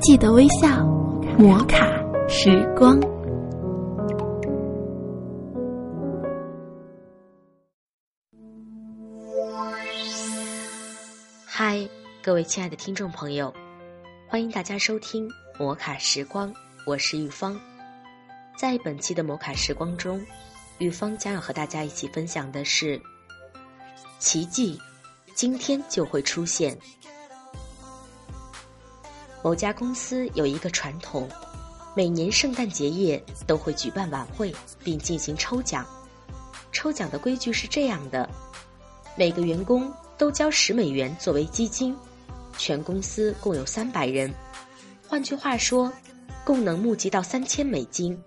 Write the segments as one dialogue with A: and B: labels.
A: 记得微笑，摩卡时光。
B: 嗨，各位亲爱的听众朋友，欢迎大家收听摩卡时光，我是玉芳。在本期的摩卡时光中，玉芳将要和大家一起分享的是奇迹，今天就会出现。某家公司有一个传统，每年圣诞节夜都会举办晚会，并进行抽奖。抽奖的规矩是这样的：每个员工都交十美元作为基金，全公司共有三百人，换句话说，共能募集到三千美金。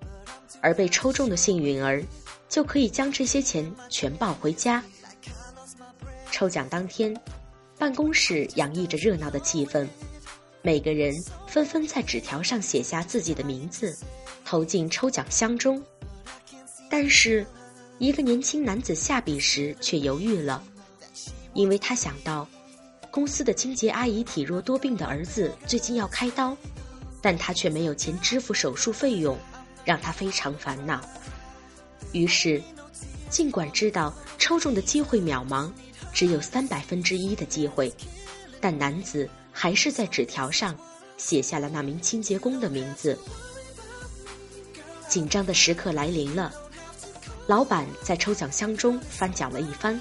B: 而被抽中的幸运儿，就可以将这些钱全抱回家。抽奖当天，办公室洋溢着热闹的气氛。每个人纷纷在纸条上写下自己的名字，投进抽奖箱中。但是，一个年轻男子下笔时却犹豫了，因为他想到，公司的清洁阿姨体弱多病的儿子最近要开刀，但他却没有钱支付手术费用，让他非常烦恼。于是，尽管知道抽中的机会渺茫，只有三百分之一的机会，但男子。还是在纸条上写下了那名清洁工的名字。紧张的时刻来临了，老板在抽奖箱中翻搅了一番，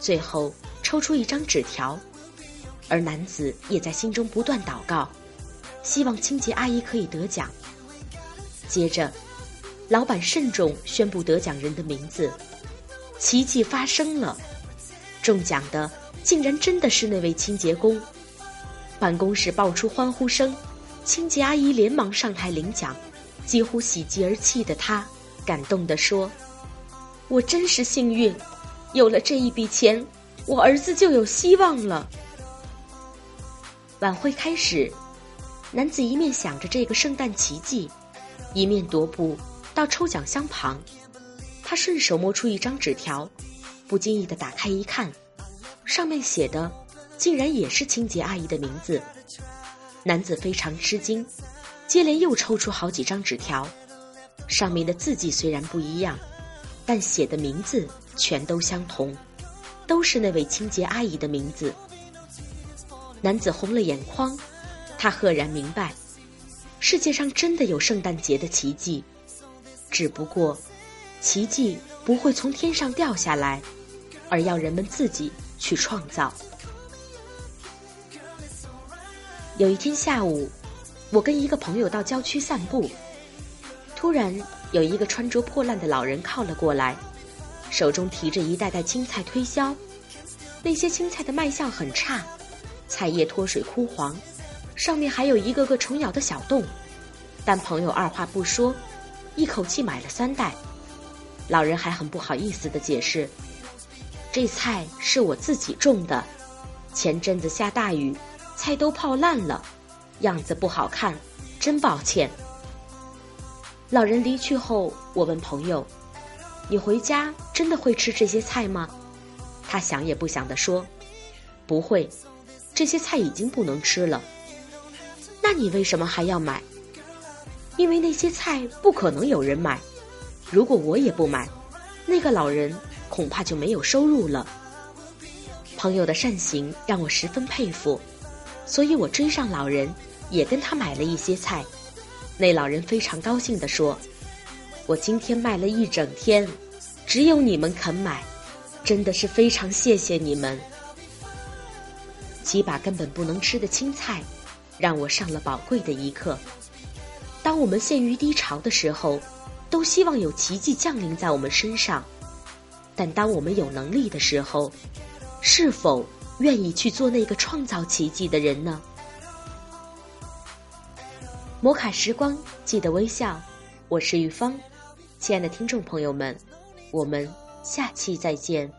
B: 最后抽出一张纸条，而男子也在心中不断祷告，希望清洁阿姨可以得奖。接着，老板慎重宣布得奖人的名字，奇迹发生了，中奖的竟然真的是那位清洁工。办公室爆出欢呼声，清洁阿姨连忙上台领奖，几乎喜极而泣的她，感动地说：“我真是幸运，有了这一笔钱，我儿子就有希望了。”晚会开始，男子一面想着这个圣诞奇迹，一面踱步到抽奖箱旁，他顺手摸出一张纸条，不经意的打开一看，上面写的。竟然也是清洁阿姨的名字，男子非常吃惊，接连又抽出好几张纸条，上面的字迹虽然不一样，但写的名字全都相同，都是那位清洁阿姨的名字。男子红了眼眶，他赫然明白，世界上真的有圣诞节的奇迹，只不过，奇迹不会从天上掉下来，而要人们自己去创造。有一天下午，我跟一个朋友到郊区散步，突然有一个穿着破烂的老人靠了过来，手中提着一袋袋青菜推销。那些青菜的卖相很差，菜叶脱水枯黄，上面还有一个个虫咬的小洞。但朋友二话不说，一口气买了三袋。老人还很不好意思的解释：“这菜是我自己种的，前阵子下大雨。”菜都泡烂了，样子不好看，真抱歉。老人离去后，我问朋友：“你回家真的会吃这些菜吗？”他想也不想地说：“不会，这些菜已经不能吃了。”那你为什么还要买？因为那些菜不可能有人买。如果我也不买，那个老人恐怕就没有收入了。朋友的善行让我十分佩服。所以我追上老人，也跟他买了一些菜。那老人非常高兴地说：“我今天卖了一整天，只有你们肯买，真的是非常谢谢你们。”几把根本不能吃的青菜，让我上了宝贵的一课。当我们陷于低潮的时候，都希望有奇迹降临在我们身上；但当我们有能力的时候，是否？愿意去做那个创造奇迹的人呢？摩卡时光，记得微笑。我是玉芳，亲爱的听众朋友们，我们下期再见。